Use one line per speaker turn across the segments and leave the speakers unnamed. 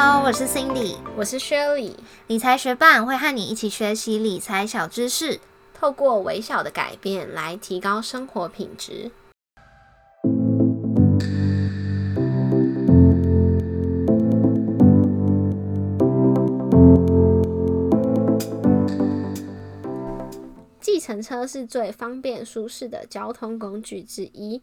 好，我是 Cindy，
我是 Shirley，
理财学伴会和你一起学习理财小知识，
透过微小的改变来提高生活品质。计程车是最方便舒适的交通工具之一，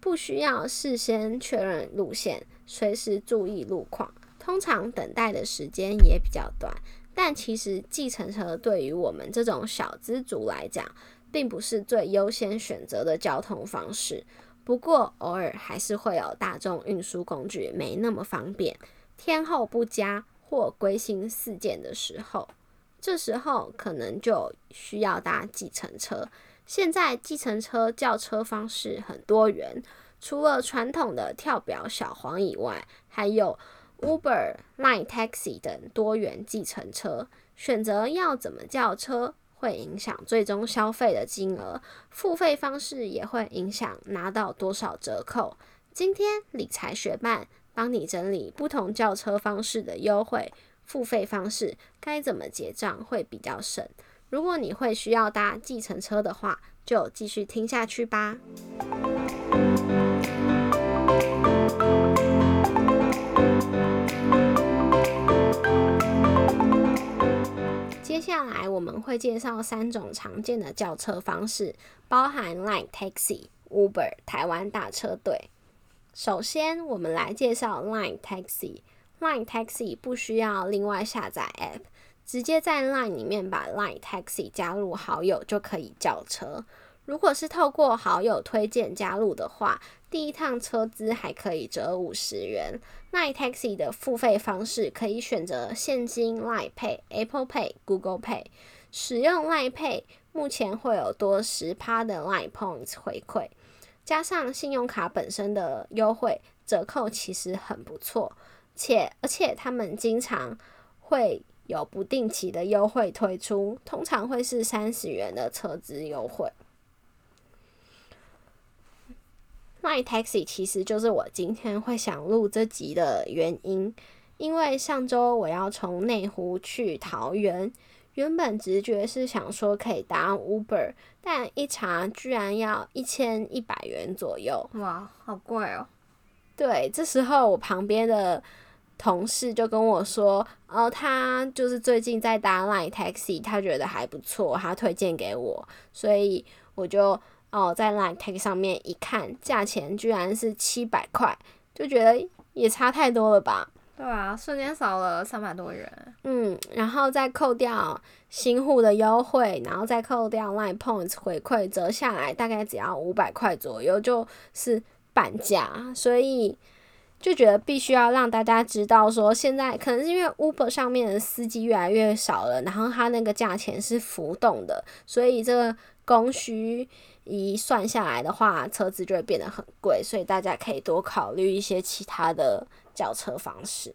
不需要事先确认路线，随时注意路况。通常等待的时间也比较短，但其实计程车对于我们这种小资族来讲，并不是最优先选择的交通方式。不过偶尔还是会有大众运输工具没那么方便、天候不佳或归心似箭的时候，这时候可能就需要搭计程车。现在计程车叫车方式很多元，除了传统的跳表小黄以外，还有。Uber、Line Taxi 等多元计程车，选择要怎么叫车，会影响最终消费的金额，付费方式也会影响拿到多少折扣。今天理财学伴帮你整理不同叫车方式的优惠，付费方式该怎么结账会比较省。如果你会需要搭计程车的话，就继续听下去吧。接下来我们会介绍三种常见的叫车方式，包含 Line Taxi、Uber、台湾大车队。首先，我们来介绍 Line Taxi。Line Taxi 不需要另外下载 App，直接在 Line 里面把 Line Taxi 加入好友就可以叫车。如果是透过好友推荐加入的话，第一趟车资还可以折五十元。Line Taxi 的付费方式可以选择现金、Line Pay、Apple Pay、Google Pay。使用 Line Pay 目前会有多十趴的 Line Points 回馈，加上信用卡本身的优惠折扣，其实很不错。且而且他们经常会有不定期的优惠推出，通常会是三十元的车资优惠。Line Taxi 其实就是我今天会想录这集的原因，因为上周我要从内湖去桃园，原本直觉是想说可以搭 Uber，但一查居然要一千一百元左右，
哇，好贵哦！
对，这时候我旁边的同事就跟我说，哦，他就是最近在搭 Line Taxi，他觉得还不错，他推荐给我，所以我就。哦，在 Line Taxi 上面一看，价钱居然是七百块，就觉得也差太多了吧？
对啊，瞬间少了三百多元。
嗯，然后再扣掉新户的优惠，然后再扣掉 Line Points 回馈，折下来大概只要五百块左右，就是半价。所以就觉得必须要让大家知道，说现在可能是因为 Uber 上面的司机越来越少了，然后它那个价钱是浮动的，所以这个供需。一算下来的话，车子就会变得很贵，所以大家可以多考虑一些其他的叫车方式。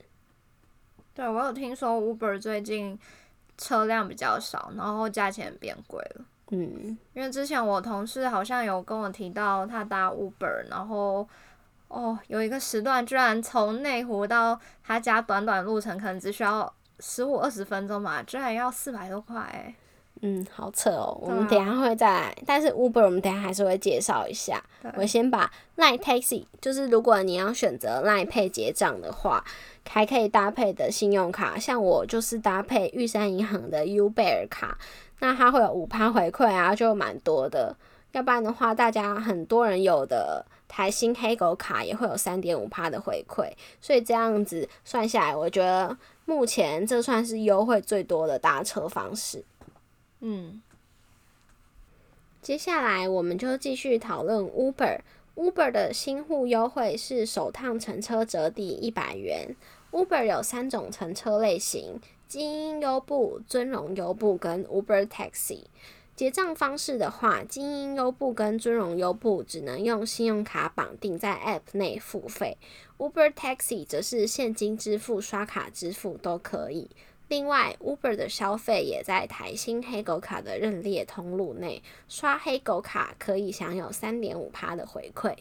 对，我有听说 Uber 最近车辆比较少，然后价钱变贵了。
嗯，
因为之前我同事好像有跟我提到，他搭 Uber，然后哦，有一个时段居然从内湖到他家短短路程，可能只需要十五二十分钟嘛，居然要四百多块。
嗯，好扯哦。我们等下会再，但是 Uber 我们等下还是会介绍一下。我先把 Line Taxi，就是如果你要选择 Line Pay 结账的话，还可以搭配的信用卡，像我就是搭配玉山银行的 U 贝尔卡，那它会有五趴回馈啊，就蛮多的。要不然的话，大家很多人有的台新黑狗卡也会有三点五趴的回馈，所以这样子算下来，我觉得目前这算是优惠最多的搭车方式。
嗯，
接下来我们就继续讨论 Uber。Uber 的新户优惠是首趟乘车折抵一百元。Uber 有三种乘车类型：精英优步、尊荣优步跟 Uber Taxi。结账方式的话，精英优步跟尊荣优步只能用信用卡绑定在 App 内付费，Uber Taxi 则是现金支付、刷卡支付都可以。另外，Uber 的消费也在台新黑狗卡的认列通路内，刷黑狗卡可以享有三点五趴的回馈。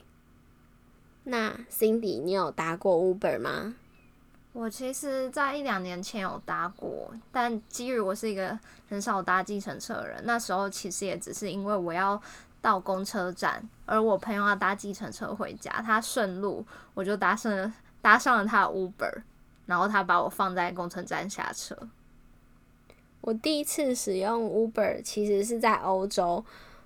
那 Cindy，你有搭过 Uber 吗？
我其实，在一两年前有搭过，但基于我是一个很少搭计程车的人，那时候其实也只是因为我要到公车站，而我朋友要搭计程车回家，他顺路，我就搭上了搭上了他的 Uber，然后他把我放在工程站下车。
我第一次使用 Uber 其实是在欧洲，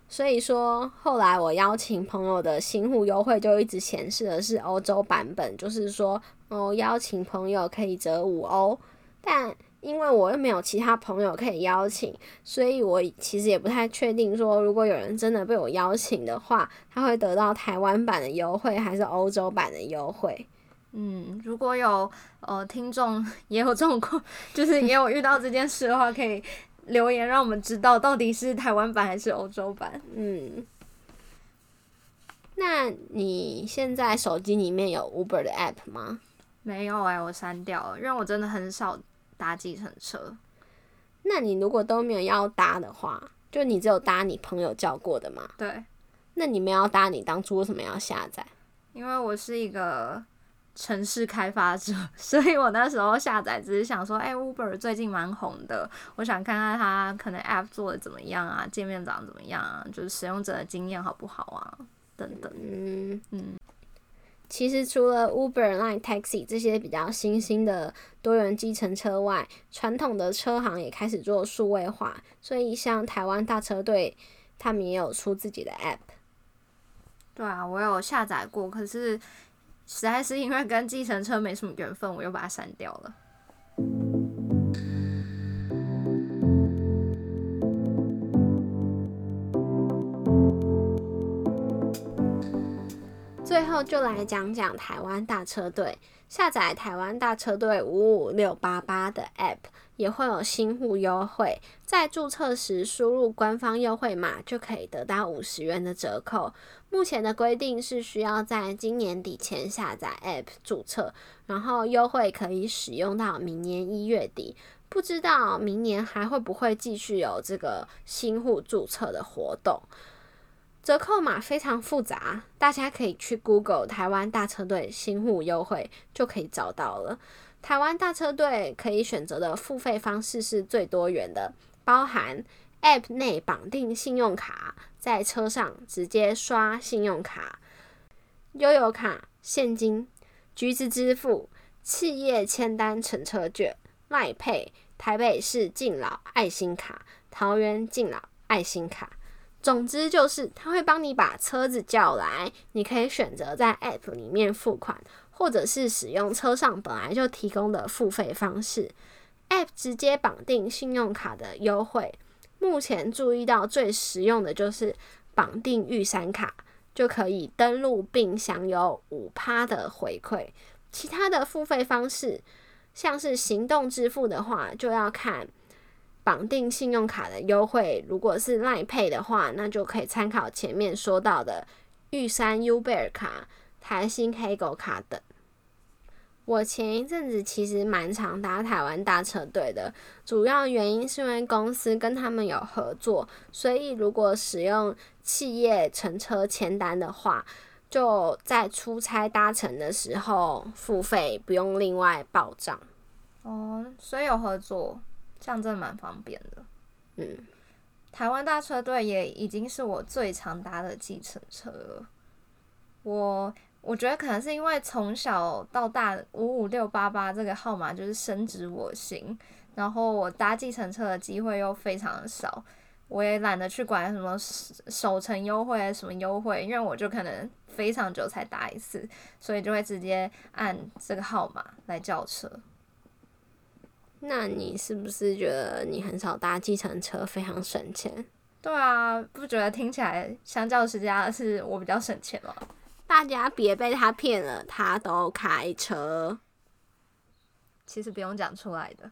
所以说后来我邀请朋友的新户优惠就一直显示的是欧洲版本，就是说哦邀请朋友可以折五欧，但因为我又没有其他朋友可以邀请，所以我其实也不太确定说如果有人真的被我邀请的话，他会得到台湾版的优惠还是欧洲版的优惠。
嗯，如果有呃听众也有这种过，就是也有遇到这件事的话，可以留言让我们知道到底是台湾版还是欧洲版。
嗯，那你现在手机里面有 Uber 的 app 吗？
没有哎、我删掉了，因为我真的很少搭计程车。
那你如果都没有要搭的话，就你只有搭你朋友叫过的吗？
对，
那你没有要搭，你当初为什么要下载？
因为我是一个城市开发者，所以我那时候下载只是想说，哎、u b e r 最近蛮红的，我想看看它可能 App 做的怎么样啊，界面长怎么样啊，就是使用者的经验好不好啊，等等。
嗯
嗯，
其实除了 Uber、Line、Taxi 这些比较新兴的多元计程车外，传统的车行也开始做数位化，所以像台湾大车队，他们也有出自己的 App。
对啊，我有下载过，可是实在是因为跟计程车没什么缘分，我又把它删掉了。
最后就来讲讲台湾大车队。下载台湾大车队五五六八八的 App 也会有新户优惠，在注册时输入官方优惠码就可以得到五十元的折扣。目前的规定是需要在今年底前下载 App 注册，然后优惠可以使用到明年一月底。不知道明年还会不会继续有这个新户注册的活动？折扣码非常复杂，大家可以去 Google 台湾大车队新户优惠就可以找到了。台湾大车队可以选择的付费方式是最多元的，包含 App 内绑定信用卡，在车上直接刷信用卡、悠游卡、现金、橘子支付、企业签单乘车券、赖配、台北市敬老爱心卡、桃园敬老爱心卡。总之就是，他会帮你把车子叫来，你可以选择在 App 里面付款，或者是使用车上本来就提供的付费方式。App 直接绑定信用卡的优惠，目前注意到最实用的就是绑定玉山卡，就可以登录并享有五趴的回馈。其他的付费方式，像是行动支付的话，就要看。绑定信用卡的优惠，如果是 Line Pay 的话，那就可以参考前面说到的玉山 U 贝尔卡、台新黑狗卡等。我前一阵子其实蛮常搭台湾大车队的，主要原因是因为公司跟他们有合作，所以如果使用企业乘车签单的话，就在出差搭乘的时候付费，不用另外报账。
哦，所以有合作，这样真的蛮方便的。
嗯，
台湾大车队也已经是我最常搭的计程车了。我我觉得可能是因为从小到大五五六八八这个号码就是深植我心，然后我搭计程车的机会又非常的少，我也懒得去管什么首程优惠还是什么优惠，因为我就可能非常久才搭一次，所以就会直接按这个号码来叫车。
那你是不是觉得你很少搭计程车，非常省钱？
对啊，不觉得听起来相较之下是我比较省钱吗？
大家别被他骗了，他都开车。
其实不用讲出来的。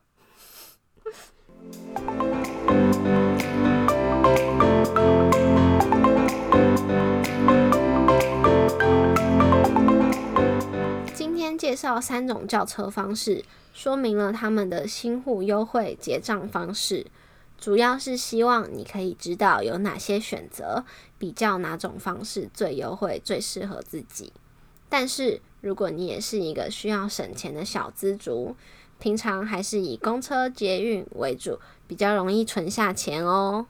绍三种叫车方式，说明了他们的新户优惠结账方式，主要是希望你可以知道有哪些选择，比较哪种方式最优惠、最适合自己。但是如果你也是一个需要省钱的小资族，平常还是以公车、捷运为主，比较容易存下钱哦。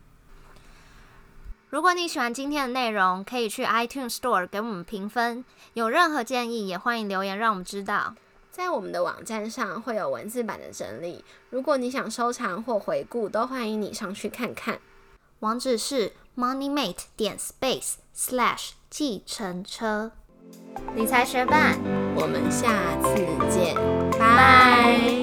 如果你喜欢今天的内容，可以去 iTunes Store 给我们评分。有任何建议，也欢迎留言让我们知道。
在我们的网站上会有文字版的整理，如果你想收藏或回顾，都欢迎你上去看看。
网址是 moneymate 点 space slash 计程车。理财学伴，
我们下次见，
拜。